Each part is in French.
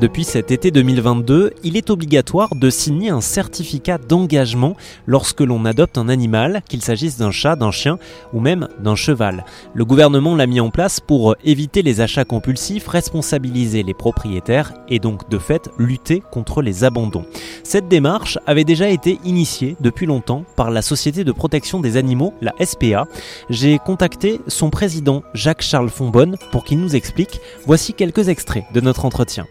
Depuis cet été 2022, il est obligatoire de signer un certificat d'engagement lorsque l'on adopte un animal, qu'il s'agisse d'un chat, d'un chien ou même d'un cheval. Le gouvernement l'a mis en place pour éviter les achats compulsifs, responsabiliser les propriétaires et donc de fait lutter contre les abandons. Cette démarche avait déjà été initiée depuis longtemps par la Société de protection des animaux, la SPA. J'ai contacté son président Jacques-Charles Fonbonne pour qu'il nous explique. Voici quelques extraits de notre entretien.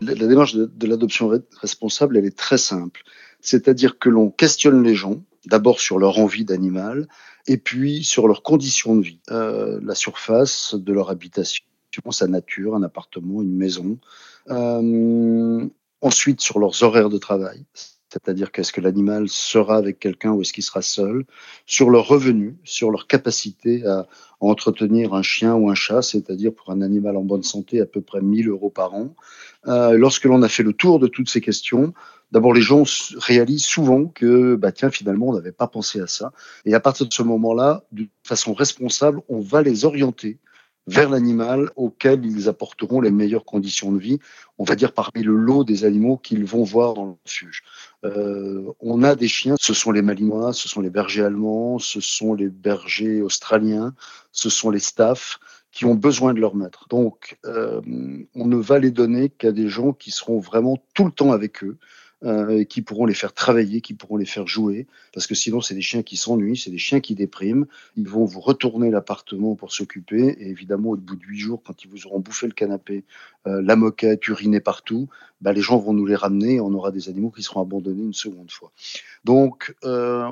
La, démarche de, l'adoption responsable, elle est très simple. C'est-à-dire que l'on questionne les gens, d'abord sur leur envie d'animal, et puis sur leurs conditions de vie, euh, la surface de leur habitation, sa nature, un appartement, une maison. Euh, ensuite, sur leurs horaires de travail, c'est-à-dire qu'est-ce que l'animal sera avec quelqu'un ou est-ce qu'il sera seul, sur leurs revenus, sur leur capacité à entretenir un chien ou un chat, c'est-à-dire pour un animal en bonne santé à peu près 1000 euros par an. Euh, lorsque l'on a fait le tour de toutes ces questions, d'abord les gens réalisent souvent que bah tiens finalement on n'avait pas pensé à ça et à partir de ce moment-là, de façon responsable, on va les orienter vers l'animal auquel ils apporteront les meilleures conditions de vie, on va dire parmi le lot des animaux qu'ils vont voir dans le refuge. Euh, on a des chiens, ce sont les malinois, ce sont les bergers allemands, ce sont les bergers australiens, ce sont les staffs qui ont besoin de leur maître. Donc, euh, on ne va les donner qu'à des gens qui seront vraiment tout le temps avec eux, euh, qui pourront les faire travailler, qui pourront les faire jouer, parce que sinon c'est des chiens qui s'ennuient, c'est des chiens qui dépriment. Ils vont vous retourner l'appartement pour s'occuper, et évidemment au bout de huit jours, quand ils vous auront bouffé le canapé, euh, la moquette, uriné partout, bah, les gens vont nous les ramener, et on aura des animaux qui seront abandonnés une seconde fois. Donc euh,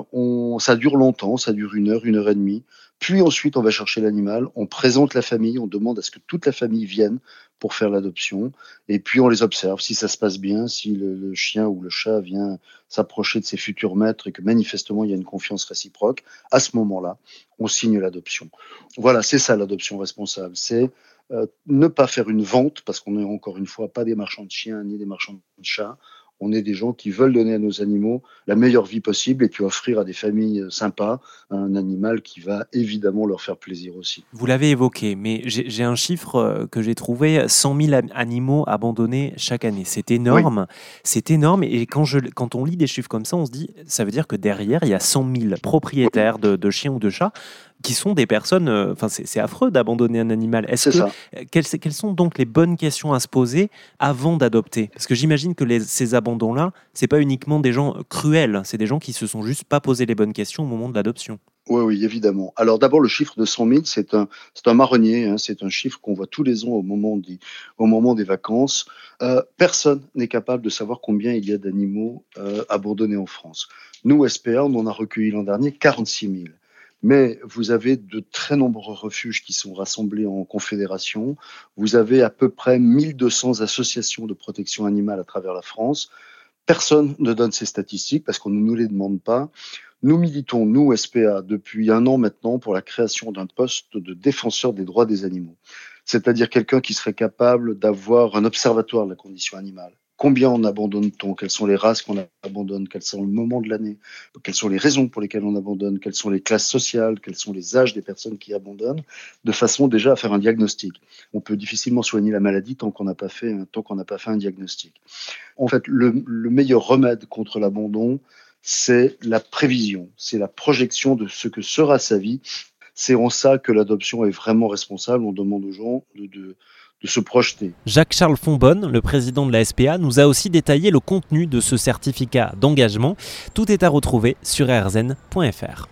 ça dure longtemps, ça dure une heure, une heure et demie. Puis ensuite, on va chercher l'animal, on présente la famille, on demande à ce que toute la famille vienne pour faire l'adoption, et puis on les observe. Si ça se passe bien, si le, chien ou le chat vient s'approcher de ses futurs maîtres et que manifestement il y a une confiance réciproque, à ce moment-là, on signe l'adoption. Voilà, c'est ça l'adoption responsable. C'est euh, ne pas faire une vente, parce qu'on n'est encore une fois pas des marchands de chiens ni des marchands de chats on est des gens qui veulent donner à nos animaux la meilleure vie possible et puis offrir à des familles sympas un animal qui va évidemment leur faire plaisir aussi. Vous l'avez évoqué, mais j'ai un chiffre euh, que j'ai trouvé 100 000 animaux abandonnés chaque année. C'est énorme. C'est énorme. Et quand, je, quand on lit des chiffres comme ça, on se dit, ça veut dire que derrière, il y a 100 000 propriétaires de chiens ou de chats qui sont des personnes. Euh, enfin, c'est affreux d'abandonner un animal. Est-ce que ça. Quelles, quelles, sont donc les bonnes questions à se poser avant d'adopter? Parce que j'imagine que les, ces abandons-là, c'est pas uniquement des gens cruels, c'est des gens qui se sont juste pas posé les bonnes questions au moment de l'adoption. Oui, oui, évidemment. Alors d'abord, le chiffre de 100 000, c'est un, c'est un marronnier, hein, c'est un chiffre qu'on voit tous les ans au moment des, au moment des vacances. Euh, personne n'est capable de savoir combien il y a d'animaux euh, abandonnés en France. Nous, SPA, on en a recueilli l'an dernier 46 000 mais vous avez de très nombreux refuges qui sont rassemblés en confédération. Vous avez à peu près 1200 associations de protection animale à travers la France. Personne ne donne ces statistiques parce qu'on ne nous les demande pas. Nous militons, nous, SPA, depuis un an maintenant pour la création d'un poste de défenseur des droits des animaux. C'est-à-dire quelqu'un qui serait capable d'avoir un observatoire de la condition animale, combien on abandonne-t-on, quelles sont les races qu'on abandonne, quels sont le moment de l'année, quelles sont les raisons pour lesquelles on abandonne, quelles sont les classes sociales, quels sont les âges des personnes qui abandonnent, de façon déjà à faire un diagnostic. On peut difficilement soigner la maladie tant qu'on n'a pas fait n'a pas fait un diagnostic. En fait, le, le meilleur remède contre l'abandon, c'est la prévision, c'est la projection de ce que sera sa vie. C'est en ça que l'adoption est vraiment responsable. On demande aux gens de Jacques-Charles Fonbonne, le président de la SPA, nous a aussi détaillé le contenu de ce certificat d'engagement. Tout est à retrouver sur rzn.fr.